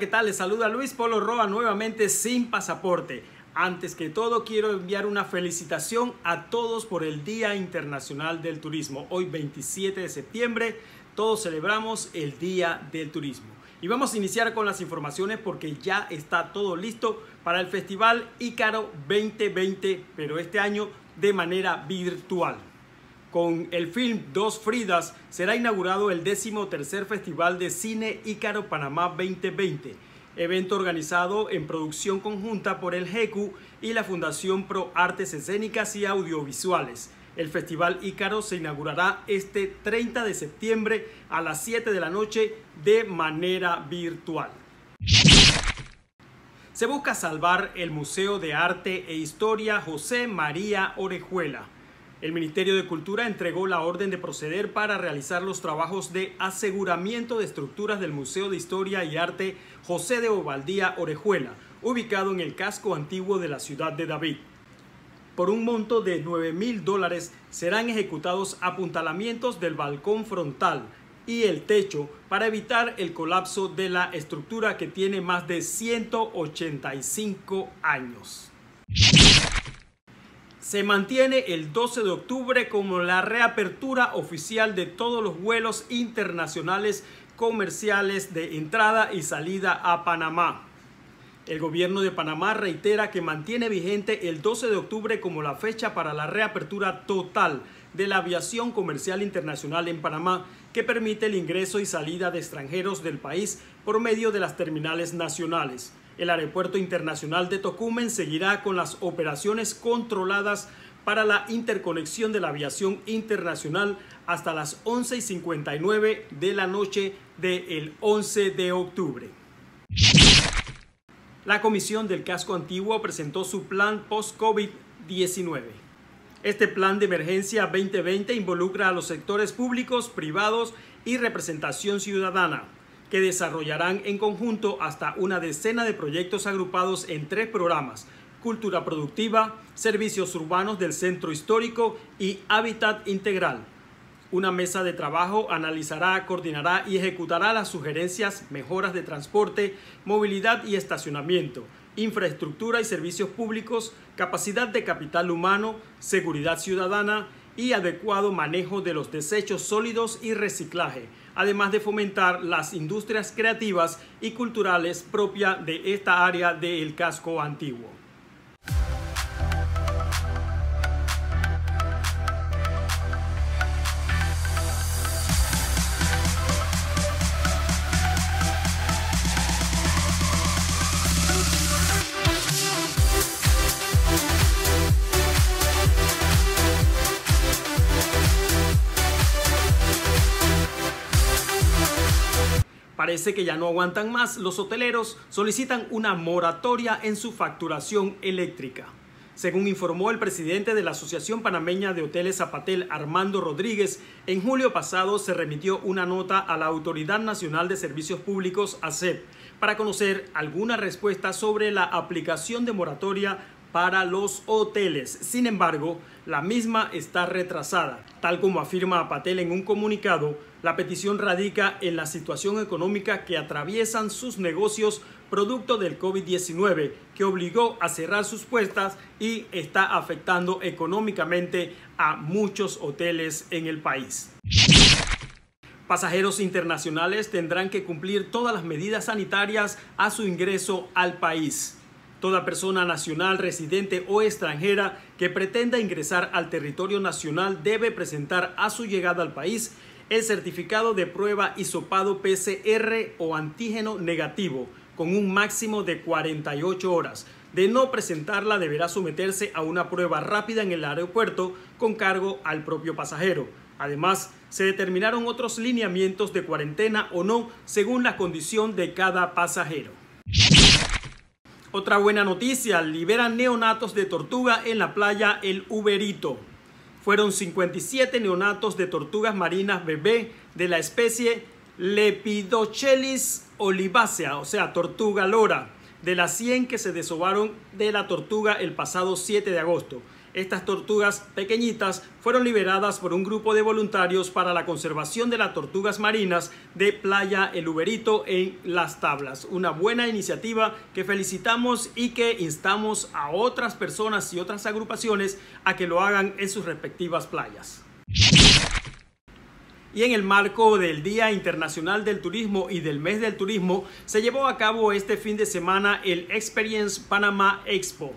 ¿qué tal? Les saluda Luis Polo Roa nuevamente sin pasaporte. Antes que todo, quiero enviar una felicitación a todos por el Día Internacional del Turismo. Hoy 27 de septiembre, todos celebramos el Día del Turismo. Y vamos a iniciar con las informaciones porque ya está todo listo para el Festival Ícaro 2020, pero este año de manera virtual. Con el film Dos Fridas será inaugurado el décimo tercer Festival de Cine Ícaro Panamá 2020, evento organizado en producción conjunta por el GECU y la Fundación Pro Artes Escénicas y Audiovisuales. El Festival Ícaro se inaugurará este 30 de septiembre a las 7 de la noche de manera virtual. Se busca salvar el Museo de Arte e Historia José María Orejuela el Ministerio de Cultura entregó la orden de proceder para realizar los trabajos de aseguramiento de estructuras del Museo de Historia y Arte José de Ovaldía Orejuela, ubicado en el casco antiguo de la ciudad de David. Por un monto de 9 mil dólares serán ejecutados apuntalamientos del balcón frontal y el techo para evitar el colapso de la estructura que tiene más de 185 años se mantiene el 12 de octubre como la reapertura oficial de todos los vuelos internacionales comerciales de entrada y salida a Panamá. El gobierno de Panamá reitera que mantiene vigente el 12 de octubre como la fecha para la reapertura total de la aviación comercial internacional en Panamá, que permite el ingreso y salida de extranjeros del país por medio de las terminales nacionales. El Aeropuerto Internacional de Tocumen seguirá con las operaciones controladas para la interconexión de la aviación internacional hasta las 11 y 59 de la noche del 11 de octubre. La Comisión del Casco Antiguo presentó su plan post-COVID-19. Este plan de emergencia 2020 involucra a los sectores públicos, privados y representación ciudadana que desarrollarán en conjunto hasta una decena de proyectos agrupados en tres programas, Cultura Productiva, Servicios Urbanos del Centro Histórico y Hábitat Integral. Una mesa de trabajo analizará, coordinará y ejecutará las sugerencias, mejoras de transporte, movilidad y estacionamiento, infraestructura y servicios públicos, capacidad de capital humano, seguridad ciudadana y adecuado manejo de los desechos sólidos y reciclaje, además de fomentar las industrias creativas y culturales propias de esta área del casco antiguo. Parece que ya no aguantan más. Los hoteleros solicitan una moratoria en su facturación eléctrica. Según informó el presidente de la Asociación Panameña de Hoteles Zapatel, Armando Rodríguez, en julio pasado se remitió una nota a la Autoridad Nacional de Servicios Públicos, ASEP, para conocer alguna respuesta sobre la aplicación de moratoria para los hoteles. Sin embargo, la misma está retrasada. Tal como afirma Patel en un comunicado, la petición radica en la situación económica que atraviesan sus negocios producto del COVID-19, que obligó a cerrar sus puertas y está afectando económicamente a muchos hoteles en el país. Pasajeros internacionales tendrán que cumplir todas las medidas sanitarias a su ingreso al país. Toda persona nacional, residente o extranjera que pretenda ingresar al territorio nacional debe presentar a su llegada al país el certificado de prueba hisopado PCR o antígeno negativo con un máximo de 48 horas. De no presentarla deberá someterse a una prueba rápida en el aeropuerto con cargo al propio pasajero. Además, se determinaron otros lineamientos de cuarentena o no según la condición de cada pasajero. Otra buena noticia, liberan neonatos de tortuga en la playa El Uberito. Fueron 57 neonatos de tortugas marinas bebé de la especie Lepidochelis olivacea, o sea, tortuga lora, de las 100 que se desovaron de la tortuga el pasado 7 de agosto. Estas tortugas pequeñitas fueron liberadas por un grupo de voluntarios para la conservación de las tortugas marinas de Playa El Uberito en Las Tablas. Una buena iniciativa que felicitamos y que instamos a otras personas y otras agrupaciones a que lo hagan en sus respectivas playas. Y en el marco del Día Internacional del Turismo y del Mes del Turismo, se llevó a cabo este fin de semana el Experience Panama Expo.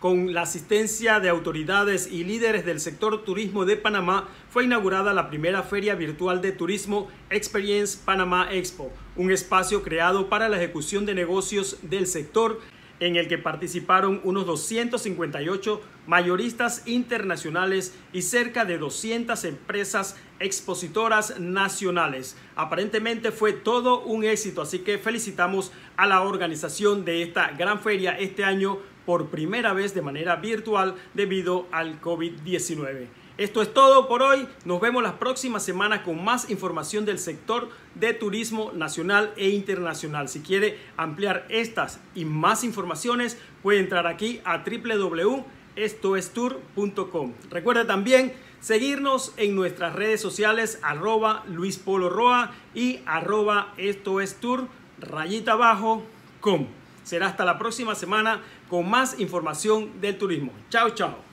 Con la asistencia de autoridades y líderes del sector turismo de Panamá, fue inaugurada la primera feria virtual de turismo Experience Panama Expo, un espacio creado para la ejecución de negocios del sector en el que participaron unos 258 mayoristas internacionales y cerca de 200 empresas expositoras nacionales. Aparentemente fue todo un éxito, así que felicitamos a la organización de esta gran feria este año por primera vez de manera virtual debido al COVID-19. Esto es todo por hoy. Nos vemos la próxima semana con más información del sector de turismo nacional e internacional. Si quiere ampliar estas y más informaciones, puede entrar aquí a www.estoestour.com. Recuerda también seguirnos en nuestras redes sociales arroba Luis Polo Roa y arroba esto rayita abajo com. Será hasta la próxima semana con más información del turismo. Chao, chao.